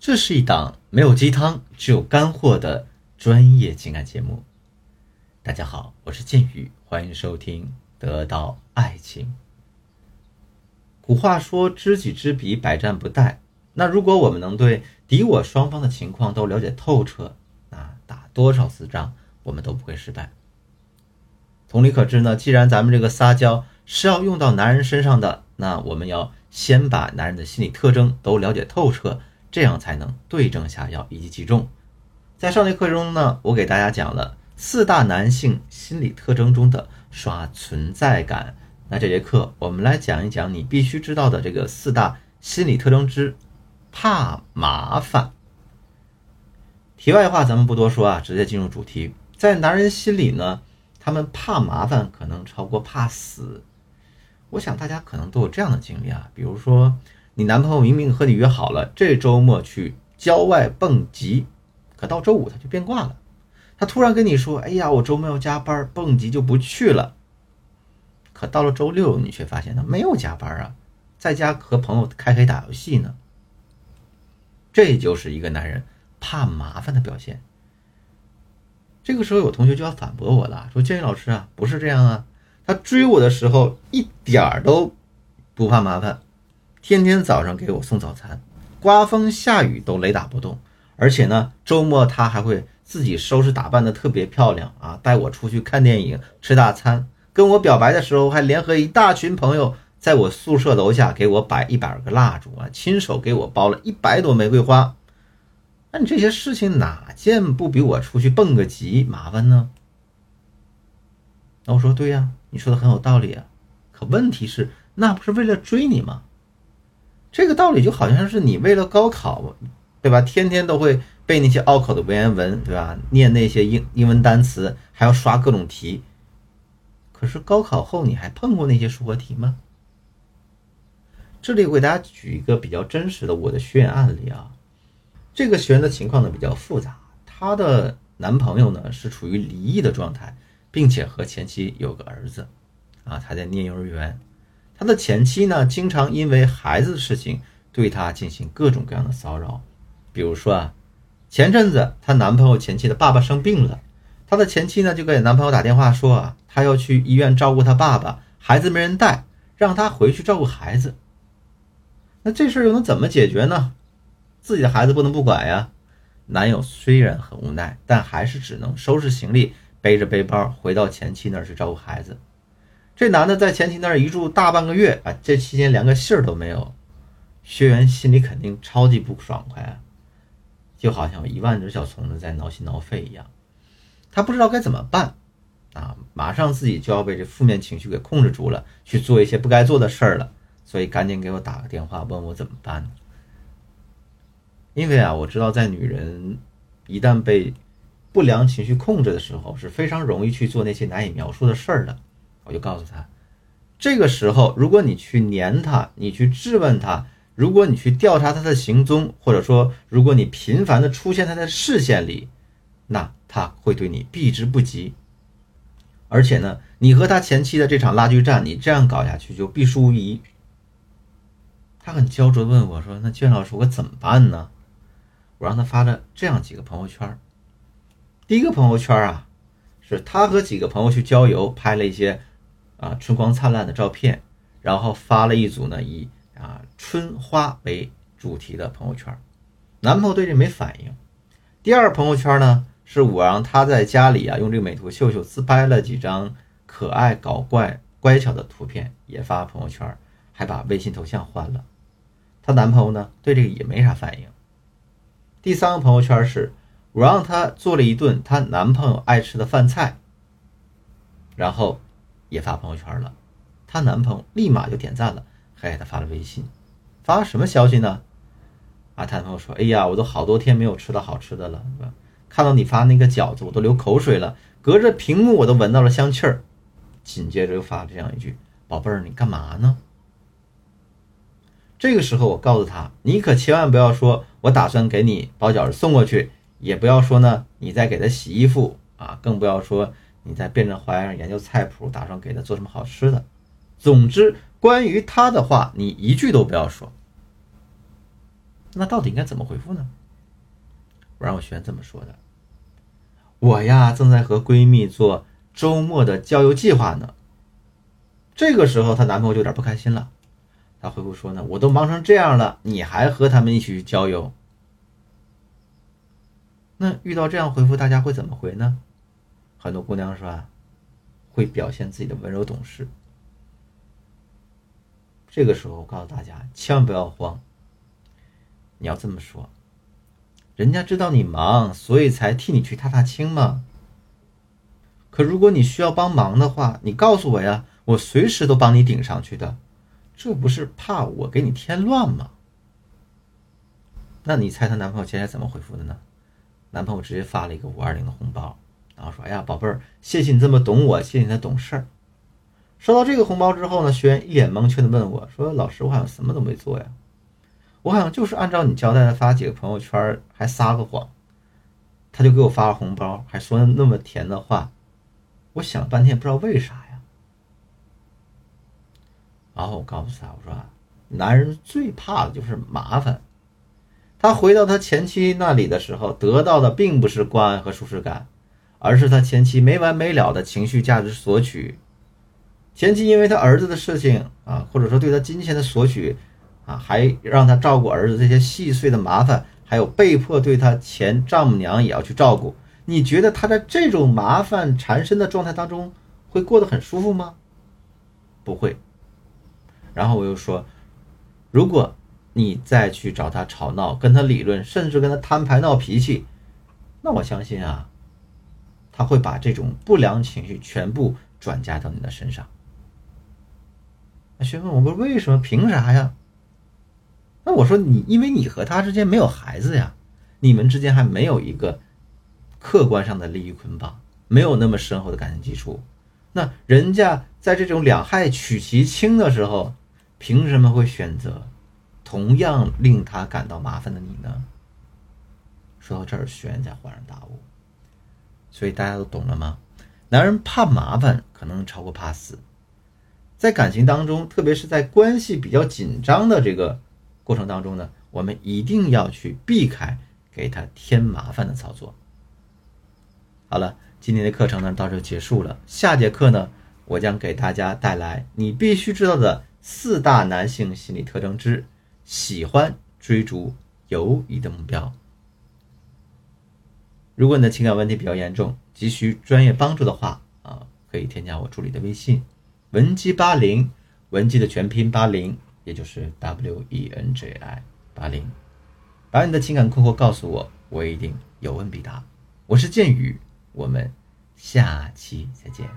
这是一档没有鸡汤，只有干货的专业情感节目。大家好，我是剑宇，欢迎收听《得到爱情》。古话说“知己知彼，百战不殆”。那如果我们能对敌我双方的情况都了解透彻，那打多少次仗我们都不会失败。同理可知呢，既然咱们这个撒娇是要用到男人身上的，那我们要先把男人的心理特征都了解透彻。这样才能对症下药，以及击中。在上节课中呢，我给大家讲了四大男性心理特征中的刷存在感。那这节课我们来讲一讲你必须知道的这个四大心理特征之怕麻烦。题外话咱们不多说啊，直接进入主题。在男人心里呢，他们怕麻烦可能超过怕死。我想大家可能都有这样的经历啊，比如说。你男朋友明明和你约好了这周末去郊外蹦极，可到周五他就变卦了。他突然跟你说：“哎呀，我周末要加班，蹦极就不去了。”可到了周六，你却发现他没有加班啊，在家和朋友开黑打游戏呢。这就是一个男人怕麻烦的表现。这个时候，有同学就要反驳我了，说：“建议老师啊，不是这样啊，他追我的时候一点儿都不怕麻烦。”天天早上给我送早餐，刮风下雨都雷打不动。而且呢，周末他还会自己收拾打扮的特别漂亮啊，带我出去看电影、吃大餐。跟我表白的时候，还联合一大群朋友在我宿舍楼下给我摆一百个蜡烛啊，亲手给我包了一百朵玫瑰花。那你这些事情哪件不比我出去蹦个极麻烦呢？那我说对呀，你说的很有道理啊。可问题是，那不是为了追你吗？这个道理就好像是你为了高考，对吧？天天都会背那些拗口的文言文，对吧？念那些英英文单词，还要刷各种题。可是高考后你还碰过那些数学题吗？这里我给大家举一个比较真实的我的学员案例啊。这个学员的情况呢比较复杂，她的男朋友呢是处于离异的状态，并且和前妻有个儿子，啊，他在念幼儿园。他的前妻呢，经常因为孩子的事情对他进行各种各样的骚扰，比如说啊，前阵子她男朋友前妻的爸爸生病了，她的前妻呢就给男朋友打电话说啊，她要去医院照顾他爸爸，孩子没人带，让他回去照顾孩子。那这事儿又能怎么解决呢？自己的孩子不能不管呀。男友虽然很无奈，但还是只能收拾行李，背着背包回到前妻那儿去照顾孩子。这男的在前妻那儿一住大半个月啊，这期间连个信儿都没有，学员心里肯定超级不爽快啊，就好像有一万只小虫子在挠心挠肺一样。他不知道该怎么办啊，马上自己就要被这负面情绪给控制住了，去做一些不该做的事儿了，所以赶紧给我打个电话问我怎么办。因为啊，我知道在女人一旦被不良情绪控制的时候，是非常容易去做那些难以描述的事儿的。我就告诉他，这个时候，如果你去黏他，你去质问他，如果你去调查他的行踪，或者说，如果你频繁的出现他的视线里，那他会对你避之不及。而且呢，你和他前妻的这场拉锯战，你这样搞下去就必输无疑。他很焦灼的问我说：“那卷老师，我怎么办呢？”我让他发了这样几个朋友圈。第一个朋友圈啊，是他和几个朋友去郊游，拍了一些。啊，春光灿烂的照片，然后发了一组呢，以啊春花为主题的朋友圈。男朋友对这没反应。第二朋友圈呢，是我让他在家里啊用这个美图秀秀自拍了几张可爱搞怪乖巧的图片，也发朋友圈，还把微信头像换了。她男朋友呢对这个也没啥反应。第三个朋友圈是我让她做了一顿她男朋友爱吃的饭菜，然后。也发朋友圈了，她男朋友立马就点赞了，还给她发了微信，发什么消息呢？啊，她男朋友说：“哎呀，我都好多天没有吃到好吃的了，看到你发那个饺子，我都流口水了，隔着屏幕我都闻到了香气儿。”紧接着又发了这样一句：“宝贝儿，你干嘛呢？”这个时候我告诉他：“你可千万不要说我打算给你包饺子送过去，也不要说呢你在给他洗衣服啊，更不要说。”你在变着花样研究菜谱，打算给他做什么好吃的？总之，关于他的话，你一句都不要说。那到底应该怎么回复呢？我让我学员这么说的：我呀，正在和闺蜜做周末的郊游计划呢。这个时候，她男朋友就有点不开心了。她回复说呢：“我都忙成这样了，你还和他们一起去郊游？”那遇到这样回复，大家会怎么回呢？很多姑娘说啊，会表现自己的温柔懂事。这个时候，我告诉大家，千万不要慌。你要这么说，人家知道你忙，所以才替你去踏踏青嘛。可如果你需要帮忙的话，你告诉我呀，我随时都帮你顶上去的。这不是怕我给你添乱吗？那你猜她男朋友接下来怎么回复的呢？男朋友直接发了一个五二零的红包，然后说：“哎呀，宝贝儿，谢谢你这么懂我，谢谢你的懂事儿。”收到这个红包之后呢，学员一脸蒙圈的问我说：“老师，我好像什么都没做呀，我好像就是按照你交代的发几个朋友圈，还撒个谎。”他就给我发了红包，还说那么甜的话，我想了半天不知道为啥呀。然后我告诉他：“我说，男人最怕的就是麻烦。”他回到他前妻那里的时候，得到的并不是关爱和舒适感，而是他前妻没完没了的情绪价值索取。前妻因为他儿子的事情啊，或者说对他金钱的索取啊，还让他照顾儿子这些细碎的麻烦，还有被迫对他前丈母娘也要去照顾。你觉得他在这种麻烦缠身的状态当中会过得很舒服吗？不会。然后我又说，如果。你再去找他吵闹，跟他理论，甚至跟他摊牌闹脾气，那我相信啊，他会把这种不良情绪全部转嫁到你的身上。那学问，我问为什么？凭啥呀？那我说你，因为你和他之间没有孩子呀，你们之间还没有一个客观上的利益捆绑，没有那么深厚的感情基础。那人家在这种两害取其轻的时候，凭什么会选择？同样令他感到麻烦的你呢？说到这儿，学员才恍然大悟。所以大家都懂了吗？男人怕麻烦，可能超过怕死。在感情当中，特别是在关系比较紧张的这个过程当中呢，我们一定要去避开给他添麻烦的操作。好了，今天的课程呢到这结束了。下节课呢，我将给大家带来你必须知道的四大男性心理特征之。喜欢追逐友谊的目标。如果你的情感问题比较严重，急需专业帮助的话，啊，可以添加我助理的微信，文姬八零，文姬的全拼八零，也就是 W E N J I 八零，把你的情感困惑告诉我，我一定有问必答。我是剑宇，我们下期再见。